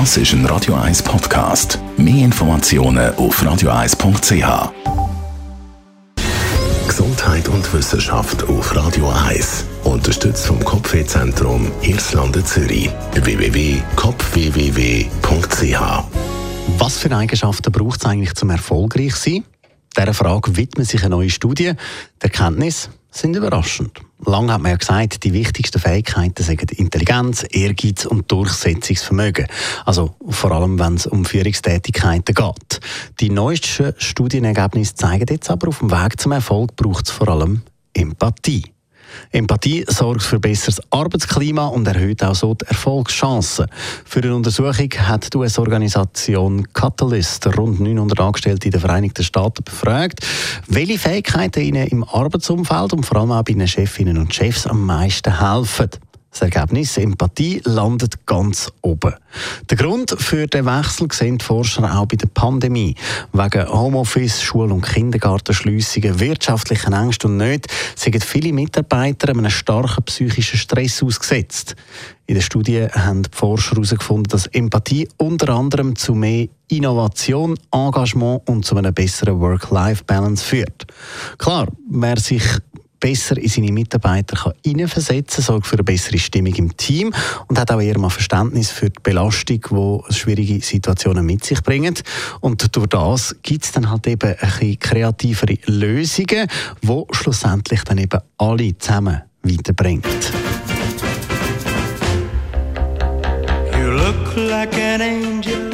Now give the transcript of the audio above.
Das ist ein Radio 1 Podcast. Mehr Informationen auf radio1.ch. Gesundheit und Wissenschaft auf Radio 1. Unterstützt vom Kopfwehzentrum Irlande Zürich. www.kopfwww.ch. Was für Eigenschaften braucht es eigentlich zum erfolgreich sein? Dieser Frage widmet sich eine neue Studie. Die Erkenntnisse sind überraschend. Lange hat man ja gesagt, die wichtigsten Fähigkeiten sind Intelligenz, Ehrgeiz und Durchsetzungsvermögen. Also vor allem, wenn es um Führungstätigkeiten geht. Die neuesten Studienergebnisse zeigen jetzt aber, auf dem Weg zum Erfolg braucht es vor allem Empathie. Empathie sorgt für besseres Arbeitsklima und erhöht auch so die Erfolgschancen. Für eine Untersuchung hat die US-Organisation Catalyst rund 900 Angestellte in den Vereinigten Staaten befragt, welche Fähigkeiten ihnen im Arbeitsumfeld und vor allem auch bei den Chefinnen und Chefs am meisten helfen. Das Ergebnis Empathie landet ganz oben. Der Grund für den Wechsel sehen die Forscher auch bei der Pandemie. Wegen Homeoffice, Schul- und Kindergartenschliessungen, wirtschaftlichen Ängsten und Nöten sind viele Mitarbeiter einem starken psychischen Stress ausgesetzt. In der Studie haben die Forscher herausgefunden, dass Empathie unter anderem zu mehr Innovation, Engagement und zu einer besseren Work-Life-Balance führt. Klar, wer sich besser in seine Mitarbeiter hineinversetzen kann, sorgt für eine bessere Stimmung im Team und hat auch eher mal Verständnis für die Belastung, die schwierige Situationen mit sich bringen. Und durch das gibt es dann halt eben ein bisschen kreativere Lösungen, die schlussendlich dann eben alle zusammen weiterbringt. You look like an angel.